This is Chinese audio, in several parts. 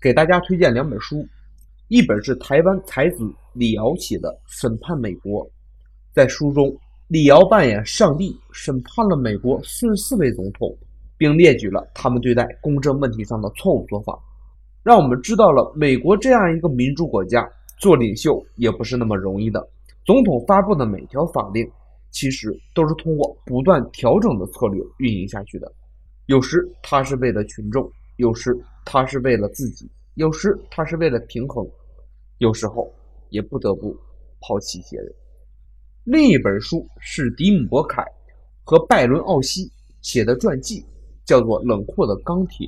给大家推荐两本书，一本是台湾才子李敖写的《审判美国》。在书中，李敖扮演上帝，审判了美国四十四位总统，并列举了他们对待公正问题上的错误做法，让我们知道了美国这样一个民主国家做领袖也不是那么容易的。总统发布的每条法令，其实都是通过不断调整的策略运营下去的。有时他是为了群众，有时他是为了自己，有时他是为了平衡，有时候也不得不抛弃一些人。另一本书是迪姆·伯凯和拜伦·奥西写的传记，叫做《冷酷的钢铁》。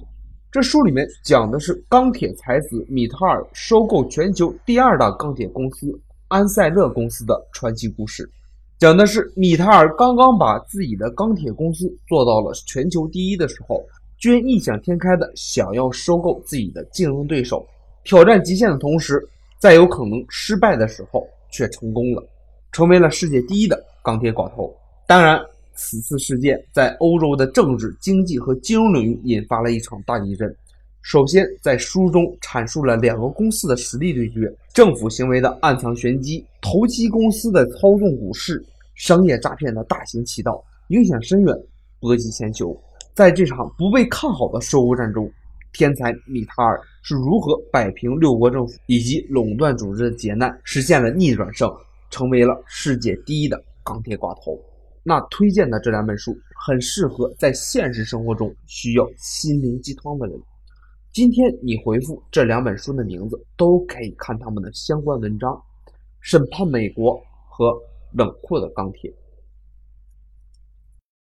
这书里面讲的是钢铁才子米塔尔收购全球第二大钢铁公司。安塞勒公司的传奇故事，讲的是米塔尔刚刚把自己的钢铁公司做到了全球第一的时候，均异想天开的想要收购自己的竞争对手，挑战极限的同时，在有可能失败的时候却成功了，成为了世界第一的钢铁寡头。当然，此次事件在欧洲的政治、经济和金融领域引发了一场大地震。首先，在书中阐述了两个公司的实力对决，政府行为的暗藏玄机，投机公司的操纵股市，商业诈骗的大行其道，影响深远，波及全球。在这场不被看好的收购战中，天才米塔尔是如何摆平六国政府以及垄断组织的劫难，实现了逆转胜，成为了世界第一的钢铁寡头。那推荐的这两本书，很适合在现实生活中需要心灵鸡汤的人。今天你回复这两本书的名字，都可以看他们的相关文章，《审判美国》和《冷酷的钢铁》。